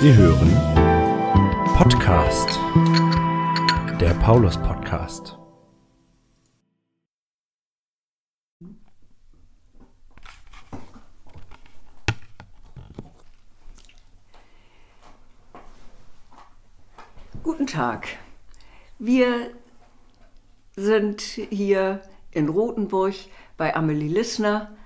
Sie hören Podcast, der Paulus Podcast. Guten Tag. Wir sind hier in Rothenburg bei Amelie Lissner,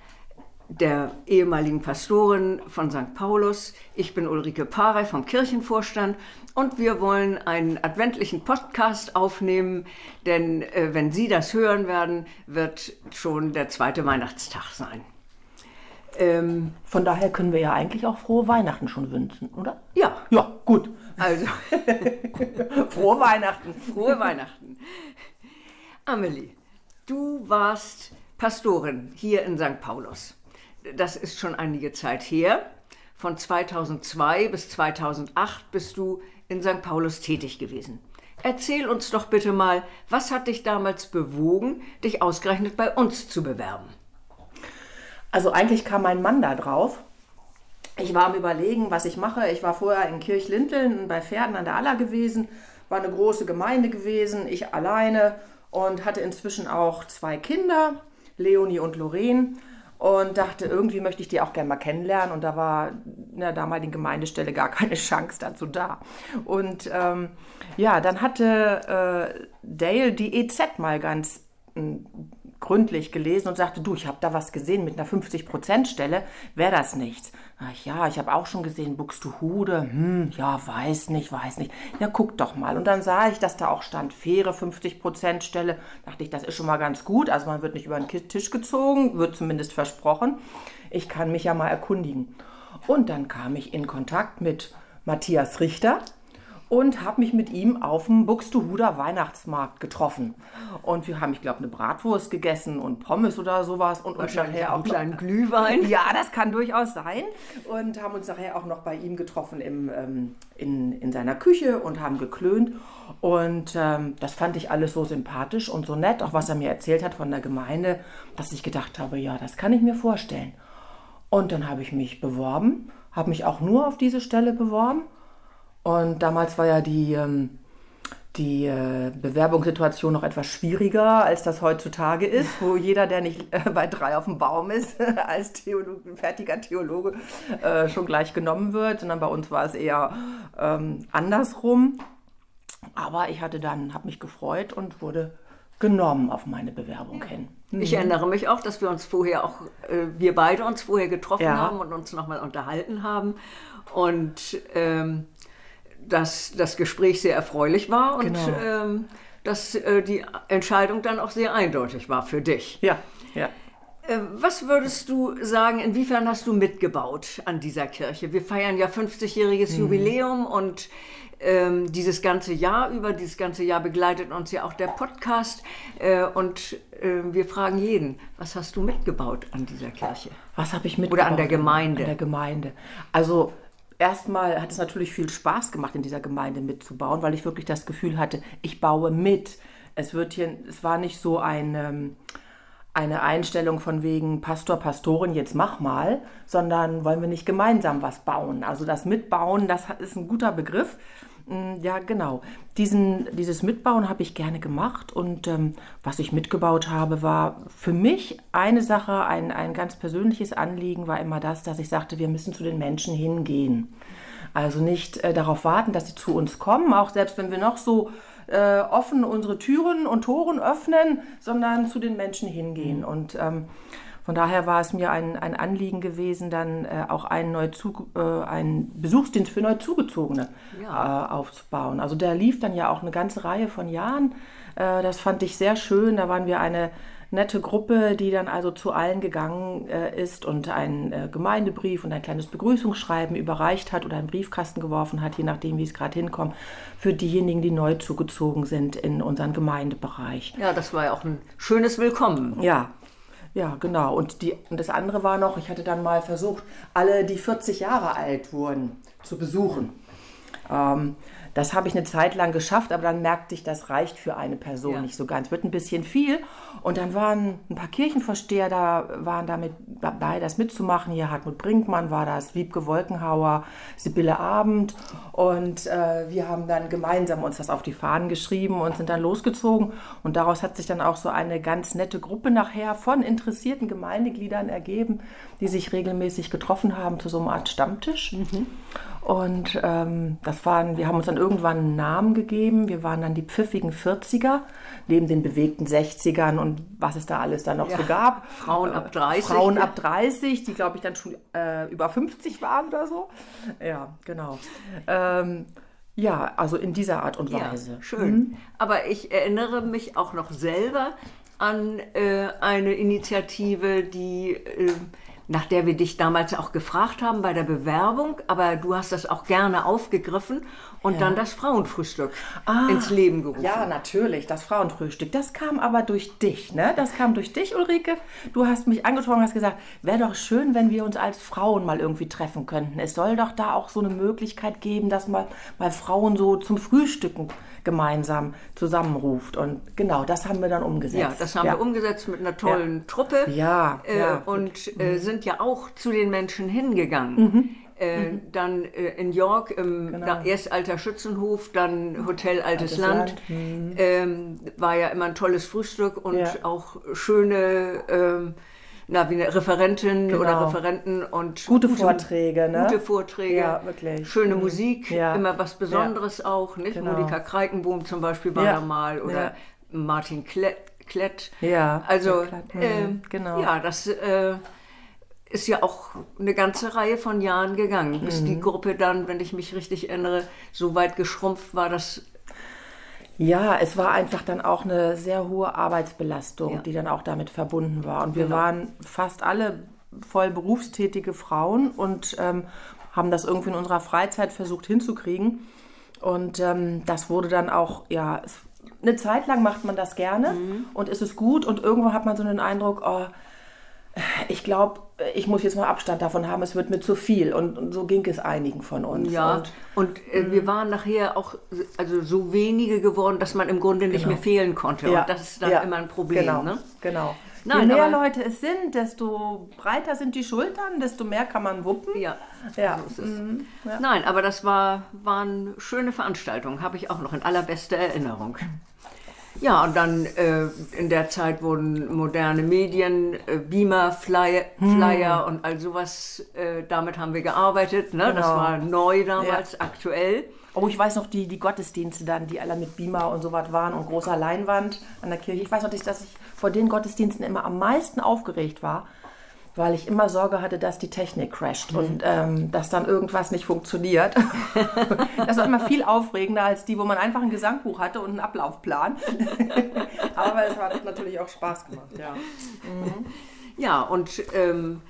der ehemaligen Pastorin von St. Paulus. Ich bin Ulrike Parey vom Kirchenvorstand und wir wollen einen adventlichen Podcast aufnehmen, denn äh, wenn Sie das hören werden, wird schon der zweite Weihnachtstag sein. Ähm, Von daher können wir ja eigentlich auch frohe Weihnachten schon wünschen, oder? Ja. Ja, gut. Also, frohe Weihnachten. Frohe Weihnachten. Amelie, du warst Pastorin hier in St. Paulus. Das ist schon einige Zeit her. Von 2002 bis 2008 bist du in St. Paulus tätig gewesen. Erzähl uns doch bitte mal, was hat dich damals bewogen, dich ausgerechnet bei uns zu bewerben? Also eigentlich kam mein Mann da drauf. Ich war am Überlegen, was ich mache. Ich war vorher in Kirchlinteln bei Pferden an der Aller gewesen, war eine große Gemeinde gewesen, ich alleine und hatte inzwischen auch zwei Kinder, Leonie und Lorraine. Und dachte, irgendwie möchte ich die auch gerne mal kennenlernen. Und da war in der damaligen Gemeindestelle gar keine Chance dazu da. Und ähm, ja, dann hatte äh, Dale die EZ mal ganz gründlich gelesen und sagte, du, ich habe da was gesehen mit einer 50%-Stelle, wäre das nichts? Ach ja, ich habe auch schon gesehen, Buxtehude, hm, ja, weiß nicht, weiß nicht. Ja, guck doch mal. Und dann sah ich, dass da auch stand, faire 50%-Stelle. Dachte ich, das ist schon mal ganz gut. Also man wird nicht über den Tisch gezogen, wird zumindest versprochen. Ich kann mich ja mal erkundigen. Und dann kam ich in Kontakt mit Matthias Richter, und habe mich mit ihm auf dem Buxtehuder Weihnachtsmarkt getroffen. Und wir haben, ich glaube, eine Bratwurst gegessen und Pommes oder sowas und uns nachher auch einen kleinen Glühwein. Ja, das kann durchaus sein. Und haben uns nachher auch noch bei ihm getroffen im, ähm, in, in seiner Küche und haben geklönt. Und ähm, das fand ich alles so sympathisch und so nett, auch was er mir erzählt hat von der Gemeinde, dass ich gedacht habe, ja, das kann ich mir vorstellen. Und dann habe ich mich beworben, habe mich auch nur auf diese Stelle beworben und damals war ja die, ähm, die äh, Bewerbungssituation noch etwas schwieriger, als das heutzutage ist, wo jeder, der nicht äh, bei drei auf dem Baum ist, als Theologe, fertiger Theologe äh, schon gleich genommen wird, sondern bei uns war es eher ähm, andersrum. Aber ich hatte dann, habe mich gefreut und wurde genommen auf meine Bewerbung hin. Ich mhm. erinnere mich auch, dass wir uns vorher auch, äh, wir beide uns vorher getroffen ja. haben und uns nochmal unterhalten haben. Und ähm, dass das Gespräch sehr erfreulich war und genau. ähm, dass äh, die Entscheidung dann auch sehr eindeutig war für dich. Ja, ja. Äh, was würdest du sagen, inwiefern hast du mitgebaut an dieser Kirche? Wir feiern ja 50-jähriges mhm. Jubiläum und ähm, dieses ganze Jahr über, dieses ganze Jahr begleitet uns ja auch der Podcast äh, und äh, wir fragen jeden, was hast du mitgebaut an dieser Kirche? Was habe ich mitgebaut? Oder an der Gemeinde? An der Gemeinde. Also erstmal hat es natürlich viel Spaß gemacht, in dieser Gemeinde mitzubauen, weil ich wirklich das Gefühl hatte, ich baue mit. Es wird hier, es war nicht so eine, ähm, eine Einstellung von wegen Pastor, Pastorin, jetzt mach mal, sondern wollen wir nicht gemeinsam was bauen. Also das Mitbauen, das ist ein guter Begriff. Mm, ja, genau. Diesen, dieses Mitbauen habe ich gerne gemacht und ähm, was ich mitgebaut habe, war für mich eine Sache, ein, ein ganz persönliches Anliegen war immer das, dass ich sagte, wir müssen zu den Menschen hingehen. Also nicht äh, darauf warten, dass sie zu uns kommen, auch selbst wenn wir noch so äh, offen unsere Türen und Toren öffnen, sondern zu den Menschen hingehen. Mhm. Und ähm, von daher war es mir ein, ein Anliegen gewesen, dann äh, auch einen, Neuzu äh, einen Besuchsdienst für Neuzugezogene ja. äh, aufzubauen. Also der lief dann ja auch eine ganze Reihe von Jahren. Äh, das fand ich sehr schön. Da waren wir eine nette Gruppe, die dann also zu allen gegangen äh, ist und einen äh, Gemeindebrief und ein kleines Begrüßungsschreiben überreicht hat oder einen Briefkasten geworfen hat, je nachdem, wie es gerade hinkommt, für diejenigen, die neu zugezogen sind in unseren Gemeindebereich. Ja, das war ja auch ein schönes Willkommen. Ja, ja, genau. Und, die, und das andere war noch, ich hatte dann mal versucht, alle, die 40 Jahre alt wurden, zu besuchen. Ähm, das habe ich eine Zeit lang geschafft, aber dann merkte ich, das reicht für eine Person Ja. nicht so ganz. Wird ein bisschen viel. Und dann waren ein paar Kirchenvorsteher da, waren damit dabei, das mitzumachen. Hier Hartmut Brinkmann war das, Wiebke Wolkenhauer, Sibylle Abend. Und äh, wir haben dann gemeinsam uns das auf die Fahnen geschrieben und sind dann losgezogen. Und daraus hat sich dann auch so eine ganz nette Gruppe nachher von interessierten Gemeindegliedern ergeben, die sich regelmäßig getroffen haben zu so einer Art Stammtisch. Und ähm, das waren, wir haben uns dann irgendwann einen Namen gegeben. Wir waren dann die pfiffigen 40er, neben den bewegten 60ern und was es da alles dann noch so gab. Frauen ab Äh, 30. Frauen ab 30, die glaube ich dann schon äh, über 50 waren oder so. Ja, genau. Ähm, ja, also in dieser Art und Ja, Weise. schön. Aber ich erinnere mich auch noch selber an äh, eine Initiative, die, äh, nach der wir dich damals auch gefragt haben bei der Bewerbung, aber du hast das auch gerne aufgegriffen und dann das Frauenfrühstück ins Leben gerufen. Ah. Ja, natürlich, das Frauenfrühstück. Das kam aber durch dich, ne? Das kam durch dich, Ulrike. Du hast mich angesprochen und hast gesagt, wäre doch schön, wenn wir uns als Frauen mal irgendwie treffen könnten. Es soll doch da auch so eine Möglichkeit geben, dass mal, mal Frauen so zum Frühstücken gemeinsam zusammenruft. Und genau, das haben wir dann umgesetzt. Ja, das haben wir umgesetzt mit einer tollen Truppe. Ja, äh, ja. Mhm. Und äh, sind ja auch zu den Menschen hingegangen. Äh, Dann äh, in York im na, erst Alter Schützenhof, dann Hotel Altes, Genau. Altes Land. Land, Ähm, war ja immer ein tolles Frühstück und Ja. auch schöne ähm, na, wie eine Referentin oder Genau. Referenten und Gute Vorträge, ne? Gute Vorträge, Ja, wirklich. schöne Mhm. Musik, Ja. immer was Besonderes auch, nicht? Genau. Monika Kreikenbohm zum Beispiel war Ja. da mal oder Ja. Martin Klett. Klett. Ja, Also, ja. Mhm, ähm, genau. ja, das äh, ist ja auch eine ganze Reihe von Jahren gegangen, bis Mhm. die Gruppe dann, wenn ich mich richtig erinnere, so weit geschrumpft war, dass Ja, es war einfach dann auch eine sehr hohe Arbeitsbelastung, Ja. die dann auch damit verbunden war. Und wir Genau. waren fast alle voll berufstätige Frauen und ähm, haben das irgendwie in unserer Freizeit versucht hinzukriegen. Und ähm, das wurde dann auch, ja, es, eine Zeit lang macht man das gerne Mhm. und ist es gut und irgendwo hat man so den Eindruck, oh, ich glaube, ich muss jetzt mal Abstand davon haben, es wird mir zu viel. Und, und so ging es einigen von uns. ja, Und und, äh, wir waren nachher auch also so wenige geworden, dass man im Grunde nicht mehr fehlen konnte. Und das ist dann ja, immer ein Problem. Genau, Ne? genau. Nein, Je mehr aber- Leute es sind, desto breiter sind die Schultern, desto mehr kann man wuppen. Ja. Ja. So ist es. Nein, aber das war, waren schöne Veranstaltungen, habe ich auch noch in allerbester Erinnerung. Ja, und dann äh, in der Zeit wurden moderne Medien, äh, Beamer, Flyer, Hm. Flyer und all sowas, äh, damit haben wir gearbeitet. Ne? Das Genau. war neu damals, aktuell. Oh, ich weiß noch, die, die Gottesdienste dann, die alle mit Beamer und so was waren und großer Leinwand an der Kirche. Ich weiß noch, dass ich vor den Gottesdiensten immer am meisten aufgeregt war, weil ich immer Sorge hatte, dass die Technik crasht und ähm, dass dann irgendwas nicht funktioniert. das war immer viel aufregender als die, wo man einfach ein Gesangbuch hatte und einen Ablaufplan. Aber es hat natürlich auch Spaß gemacht, ja. Ja, und ähm,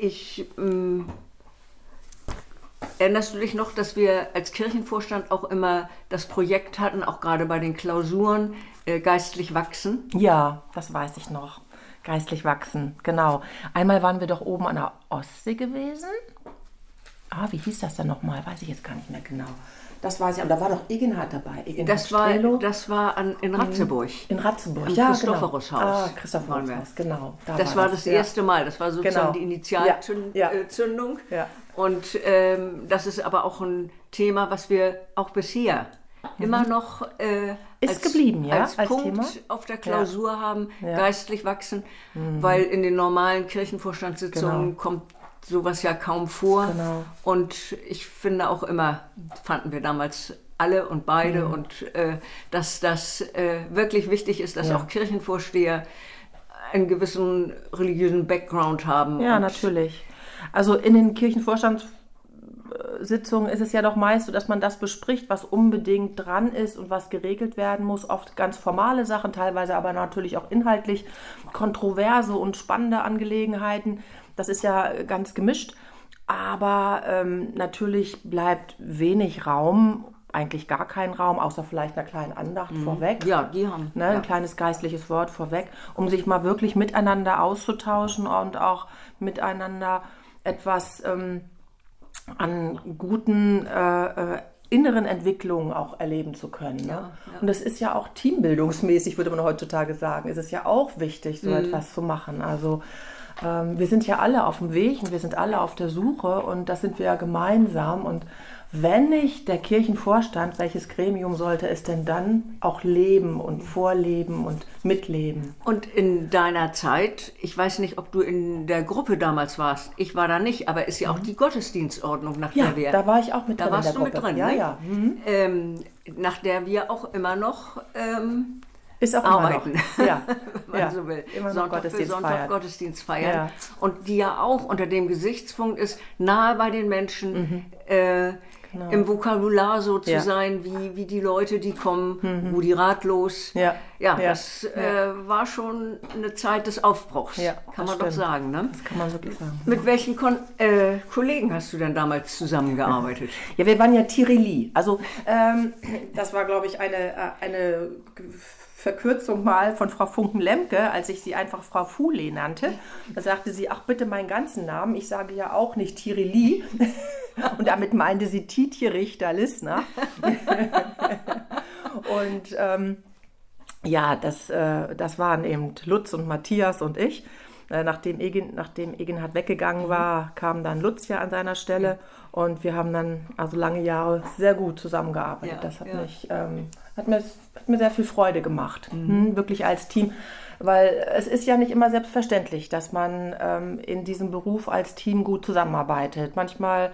ich. Ähm, erinnerst du dich noch, dass wir als Kirchenvorstand auch immer das Projekt hatten, auch gerade bei den Klausuren, äh, geistlich wachsen? Ja, das weiß ich noch. Geistlich wachsen, genau. Einmal waren wir doch oben an der Ostsee gewesen. Ah, wie hieß das denn nochmal? Weiß ich jetzt gar nicht mehr genau. Das weiß ich, aber da war doch Egenhard dabei. Egenhard Das war, das war an, in Ratzeburg. in Ratzenburg. Im ja, Christophorushaus genau. Ah, waren wir. Christophorushaus, genau. Da Das war das ja. erste Mal. Das war sozusagen Genau. die Initialzündung. Ja. Äh. Ja. Und ähm, das ist aber auch ein Thema, was wir auch bisher immer noch äh, Mhm. Ist geblieben, ja, als, als Punkt Thema? auf der Klausur haben, Ja. Mhm. geistlich wachsen, weil in den normalen Kirchenvorstandssitzungen Genau. kommt sowas ja kaum vor. Genau. Und ich finde auch immer, fanden wir damals alle und beide, Mhm. und äh, dass das äh, wirklich wichtig ist, dass Ja. auch Kirchenvorsteher einen gewissen religiösen Background haben. Ja, natürlich. Also in den Kirchenvorstandssitzungen ist es ja doch meist so, dass man das bespricht, was unbedingt dran ist und was geregelt werden muss. Oft ganz formale Sachen, teilweise aber natürlich auch inhaltlich kontroverse und spannende Angelegenheiten. Das ist ja ganz gemischt. Aber ähm, natürlich bleibt wenig Raum, eigentlich gar kein Raum, außer vielleicht einer kleinen Andacht vorweg. Ja, die haben. Ne, ja. Ein kleines geistliches Wort vorweg, um sich mal wirklich miteinander auszutauschen und auch miteinander etwas ähm, an guten äh, äh, inneren Entwicklung auch erleben zu können. Ne? Ja, ja. Und das ist ja auch teambildungsmäßig, würde man heutzutage sagen, ist es ja auch wichtig, Mhm. so etwas zu machen. Also wir sind ja alle auf dem Weg und wir sind alle auf der Suche und das sind wir ja gemeinsam. Und wenn nicht der Kirchenvorstand, welches Gremium sollte es denn dann auch leben und vorleben und mitleben? Und in deiner Zeit, ich weiß nicht, ob du in der Gruppe damals warst, ich war da nicht, aber ist ja auch die Gottesdienstordnung, nach Ja, der wir. da war ich auch mit da drin in warst du mit Gruppe. drin, ja, ne? ja. Mhm. ähm, nach der wir auch immer noch ähm, Ist auch arbeiten, immer noch. Ja, wenn man so will. Immer Sonntag für Gottesdienst Sonntag feiern. Gottesdienst feiern. Und die ja auch unter dem Gesichtspunkt ist, nahe bei den Menschen, äh, Genau. im Vokabular so zu Ja. sein, wie, wie die Leute, die kommen, wo die ratlos. Ja. ja, Ja. das Äh, war schon eine Zeit des Aufbruchs, Ja, kann man doch stimmt. sagen. Ne? Das kann man wirklich sagen. Mit welchen Kon äh, Kollegen hast du denn damals zusammengearbeitet? Ja, wir waren ja Tirili. Also ähm, das war, glaube ich, eine, äh, eine Verkürzung mal von Frau Funken-Lemke, als ich sie einfach Frau Fule nannte. Da sagte sie, ach bitte meinen ganzen Namen. Ich sage ja auch nicht Tirili. Und damit meinte sie Titje Richter-Lissner. Und ähm, ja, das, äh, das waren eben Lutz und Matthias und ich. Äh, nachdem, Egin, nachdem Eginhard weggegangen war, kam dann Lutz ja an seiner Stelle. Und wir haben dann also lange Jahre sehr gut zusammengearbeitet. Ja, das hat, ja. mich, ähm, hat, mir, hat mir sehr viel Freude gemacht, hm, wirklich als Team. Weil es ist ja nicht immer selbstverständlich, dass man ähm, in diesem Beruf als Team gut zusammenarbeitet. Manchmal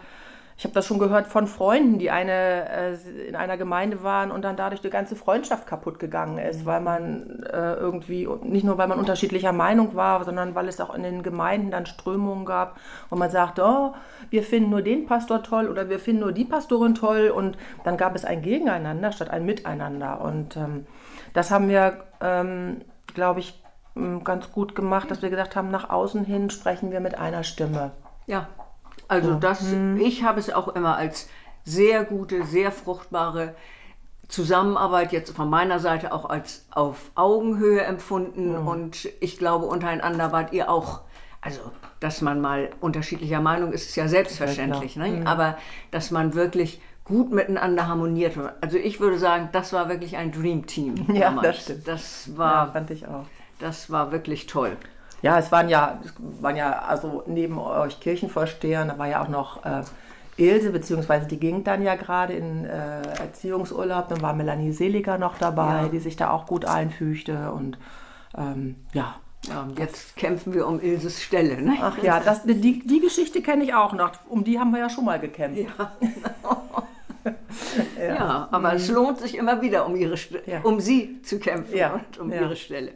ich habe das schon gehört von Freunden, die eine, äh, in einer Gemeinde waren und dann dadurch die ganze Freundschaft kaputt gegangen ist, weil man äh, irgendwie, nicht nur weil man unterschiedlicher Meinung war, sondern weil es auch in den Gemeinden dann Strömungen gab, wo man sagte, oh, wir finden nur den Pastor toll oder wir finden nur die Pastorin toll und dann gab es ein Gegeneinander statt ein Miteinander. Und ähm, das haben wir, ähm, glaube ich, ganz gut gemacht, dass wir gesagt haben, nach außen hin sprechen wir mit einer Stimme. Ja, also das, ich habe es auch immer als sehr gute, sehr fruchtbare Zusammenarbeit jetzt von meiner Seite auch als auf Augenhöhe empfunden und ich glaube untereinander wart ihr auch, also dass man mal unterschiedlicher Meinung ist, ist ja selbstverständlich, ne? aber dass man wirklich gut miteinander harmoniert. Also ich würde sagen, das war wirklich ein Dream Team. Ja, damals. das stimmt. Das Ja, war, fand ich auch. das war wirklich toll. Ja, es waren ja, es waren ja, also neben euch Kirchenvorstehern, da war ja auch noch äh, Ilse, beziehungsweise die ging dann ja gerade in äh, Erziehungsurlaub, dann war Melanie Seliger noch dabei, Ja. die sich da auch gut einfügte und ähm, ja. Ja, und jetzt kämpfen wir um Ilses Stelle. Ne? Ach ja, das, die, die Geschichte kenne ich auch noch. Um die haben wir ja schon mal gekämpft. Ja, aber es lohnt sich immer wieder, um, ihre, St- Mhm. Ja. um sie zu kämpfen Ja, und um ja. ihre Stelle.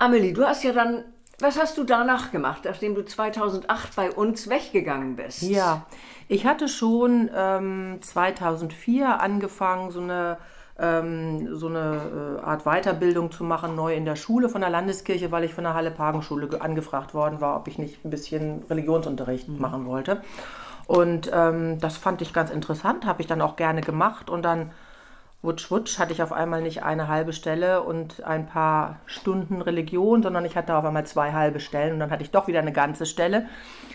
Amelie, du hast ja dann, was hast du danach gemacht, nachdem du 2008 bei uns weggegangen bist? Ja, ich hatte schon ähm, 2004 angefangen, so eine, ähm, so eine äh, Art Weiterbildung zu machen, neu in der Schule von der Landeskirche, weil ich von der Halle-Pagen-Schule ge- angefragt worden war, ob ich nicht ein bisschen Religionsunterricht machen wollte. Und ähm, das fand ich ganz interessant, habe ich dann auch gerne gemacht und dann Wutsch, wutsch, hatte ich auf einmal nicht eine halbe Stelle und ein paar Stunden Religion, sondern ich hatte auf einmal zwei halbe Stellen und dann hatte ich doch wieder eine ganze Stelle.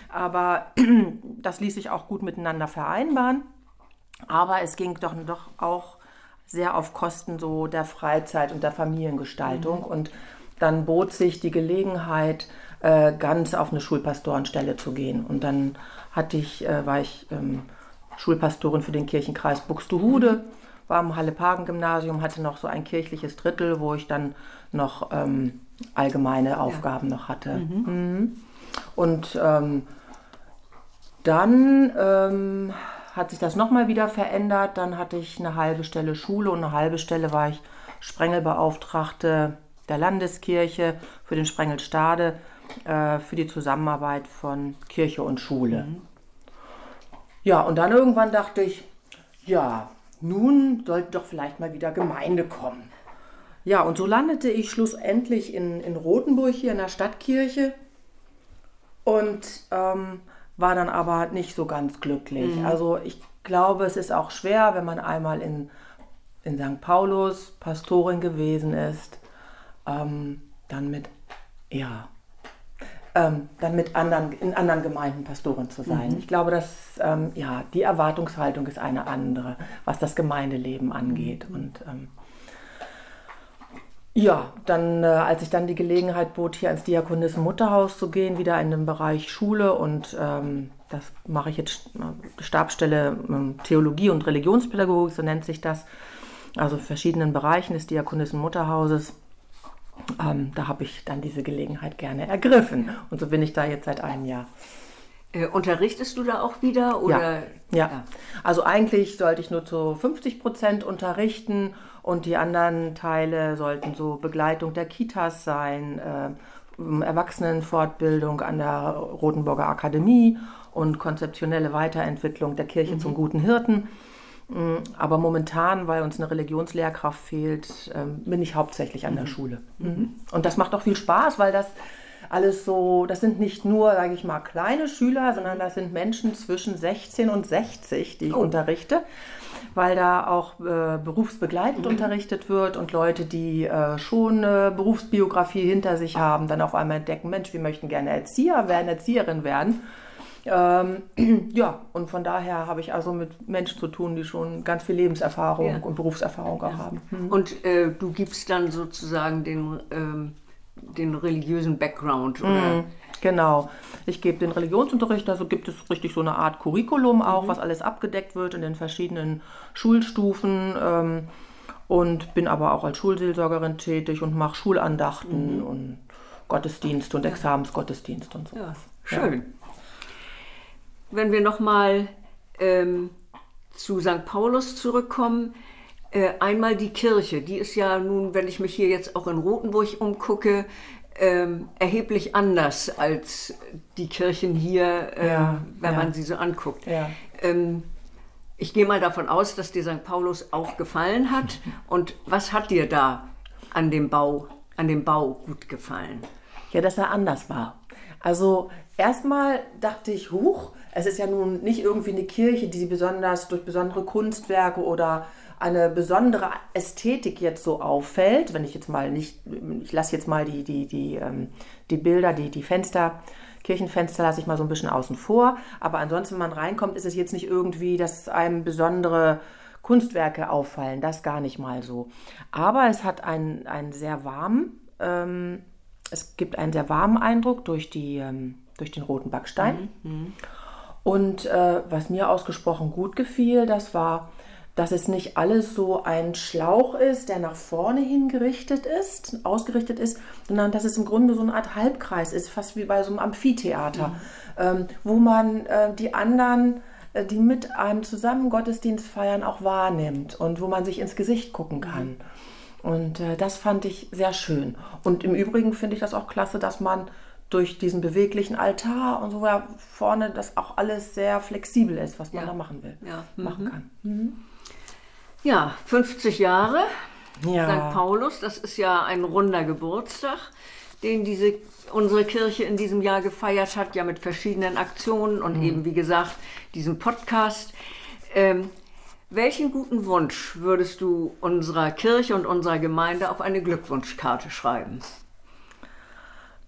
Aber das ließ sich auch gut miteinander vereinbaren. Aber es ging doch, doch auch sehr auf Kosten so der Freizeit und der Familiengestaltung. Und dann bot sich die Gelegenheit, äh, ganz auf eine Schulpastorenstelle zu gehen. Und dann hatte ich, äh, war ich ähm, Schulpastorin für den Kirchenkreis Buxtehude, war am Halle-Pagen-Gymnasium, hatte noch so ein kirchliches Drittel, wo ich dann noch ähm, allgemeine Aufgaben noch hatte. Mhm. Und ähm, dann ähm, hat sich das nochmal wieder verändert. Dann hatte ich eine halbe Stelle Schule und eine halbe Stelle war ich Sprengelbeauftragte der Landeskirche für den Sprengel Stade äh, für die Zusammenarbeit von Kirche und Schule. Ja, und dann irgendwann dachte ich, ja, nun sollte doch vielleicht mal wieder Gemeinde kommen. Ja, und so landete ich schlussendlich in, in Rothenburg hier in der Stadtkirche und ähm, war dann aber nicht so ganz glücklich. Also ich glaube, es ist auch schwer, wenn man einmal in, in St. Paulus Pastorin gewesen ist, ähm, dann mit, ja, ähm, dann mit anderen, in anderen Gemeinden Pastorin zu sein. Mhm. Ich glaube, dass ähm, ja, die Erwartungshaltung ist eine andere, was das Gemeindeleben angeht. Mhm. Und ähm, ja, dann, äh, als ich dann die Gelegenheit bot, hier ins Diakonissen Mutterhaus zu gehen, wieder in den Bereich Schule und ähm, das mache ich jetzt äh, Stabstelle ähm, Theologie und Religionspädagogik, so nennt sich das, also verschiedenen Bereichen des Diakonissen Mutterhauses. Ähm, da habe ich dann diese Gelegenheit gerne ergriffen und so bin ich da jetzt seit einem Jahr. Äh, unterrichtest du da auch wieder? Oder? Ja, ja. also eigentlich sollte ich nur zu 50 Prozent unterrichten und die anderen Teile sollten so Begleitung der Kitas sein, äh, Erwachsenenfortbildung an der Rotenburger Akademie und konzeptionelle Weiterentwicklung der Kirche mhm. zum guten Hirten. Mm, aber momentan, weil uns eine Religionslehrkraft fehlt, ähm, bin ich hauptsächlich an mhm. der Schule. Mhm. Und das macht auch viel Spaß, weil das alles so, das sind nicht nur, sage ich mal, kleine Schüler, sondern das sind Menschen zwischen 16 und 60, die ich oh. unterrichte weil da auch äh, berufsbegleitend mhm. unterrichtet wird und Leute, die äh, schon eine Berufsbiografie hinter sich haben, dann auf einmal entdecken, Mensch, wir möchten gerne Erzieher werden, Erzieherin werden. Ähm, ja, und von daher habe ich also mit Menschen zu tun, die schon ganz viel Lebenserfahrung ja. und Berufserfahrung auch ja. haben. Mhm. Und äh, du gibst dann sozusagen den, ähm, den religiösen Background, oder? Mhm. Genau. Ich gebe den Religionsunterricht, also gibt es richtig so eine Art Curriculum auch, mhm. was alles abgedeckt wird in den verschiedenen Schulstufen. Ähm, und bin aber auch als Schulseelsorgerin tätig und mache Schulandachten mhm. und Gottesdienst und Examensgottesdienst und so. Ja, schön. Wenn wir nochmal ähm, zu St. Paulus zurückkommen, äh, einmal die Kirche, die ist ja nun, wenn ich mich hier jetzt auch in Rothenburg umgucke, ähm, erheblich anders als die Kirchen hier, äh, ja, wenn ja. man sie so anguckt. Ja. Ähm, ich gehe mal davon aus, dass dir St. Paulus auch gefallen hat. Und was hat dir da an dem Bau, an dem Bau gut gefallen? Ja, dass er anders war. Also erstmal dachte ich, huch, es ist ja nun nicht irgendwie eine Kirche, die besonders durch besondere Kunstwerke oder eine besondere Ästhetik jetzt so auffällt, wenn ich jetzt mal nicht, ich lasse jetzt mal die, die, die, ähm, die Bilder, die, die Fenster, Kirchenfenster lasse ich mal so ein bisschen außen vor, aber ansonsten, wenn man reinkommt, ist es jetzt nicht irgendwie, dass einem besondere Kunstwerke auffallen, das gar nicht mal so. Aber es hat einen, einen sehr warmen, ähm, es gibt einen sehr warmen Eindruck durch, die, ähm, durch den roten Backstein. Mhm. Und äh, was mir ausgesprochen gut gefiel, das war dass es nicht alles so ein Schlauch ist, der nach vorne hin gerichtet ist, ausgerichtet ist, sondern dass es im Grunde so eine Art Halbkreis ist, fast wie bei so einem Amphitheater, mhm. ähm, wo man äh, die anderen, äh, die mit einem zusammen Gottesdienst feiern, auch wahrnimmt und wo man sich ins Gesicht gucken kann. Mhm. Und äh, das fand ich sehr schön. Und im Übrigen finde ich das auch klasse, dass man durch diesen beweglichen Altar und so ja, vorne, dass auch alles sehr flexibel ist, was man ja. da machen will, ja. machen mhm. kann. Mhm. Ja, 50 Jahre ja. St. Paulus, das ist ja ein runder Geburtstag, den diese, unsere Kirche in diesem Jahr gefeiert hat, ja mit verschiedenen Aktionen und mhm. eben, wie gesagt, diesem Podcast. Ähm, welchen guten Wunsch würdest du unserer Kirche und unserer Gemeinde auf eine Glückwunschkarte schreiben?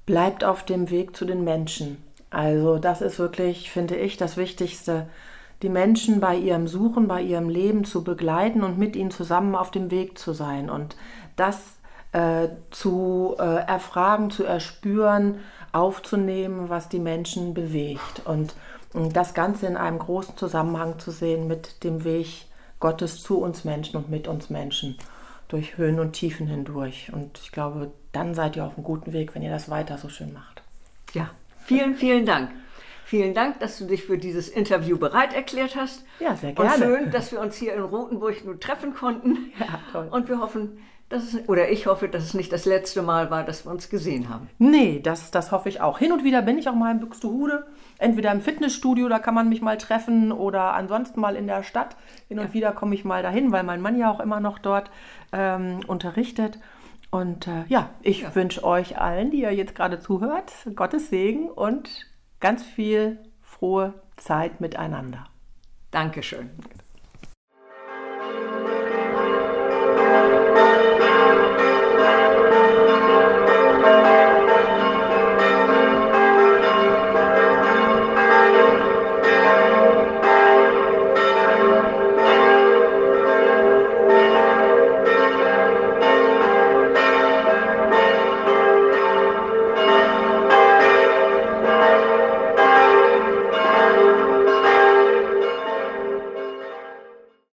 Bleibt auf dem Weg zu den Menschen. Also das ist wirklich, finde ich, das Wichtigste die Menschen bei ihrem Suchen, bei ihrem Leben zu begleiten und mit ihnen zusammen auf dem Weg zu sein und das äh, zu äh, erfragen, zu erspüren, aufzunehmen, was die Menschen bewegt und, das Ganze in einem großen Zusammenhang zu sehen mit dem Weg Gottes zu uns Menschen und mit uns Menschen durch Höhen und Tiefen hindurch. Und ich glaube, dann seid ihr auf einem guten Weg, wenn ihr das weiter so schön macht. Ja, vielen, vielen Dank. Vielen Dank, dass du dich für dieses Interview bereit erklärt hast. Ja, sehr gerne. Und schön, dass wir uns hier in Rotenburg nun treffen konnten. Ja, toll. Und wir hoffen, dass es, oder ich hoffe, dass es nicht das letzte Mal war, dass wir uns gesehen haben. Nee, das, das hoffe ich auch. Hin und wieder bin ich auch mal in Buxtehude. Entweder im Fitnessstudio, da kann man mich mal treffen, oder ansonsten mal in der Stadt. Hin und ja. wieder komme ich mal dahin, weil mein Mann ja auch immer noch dort ähm, unterrichtet. Und äh, ja, ich ja. wünsche euch allen, die ihr jetzt gerade zuhört, Gottes Segen und ganz viel frohe Zeit miteinander. Dankeschön.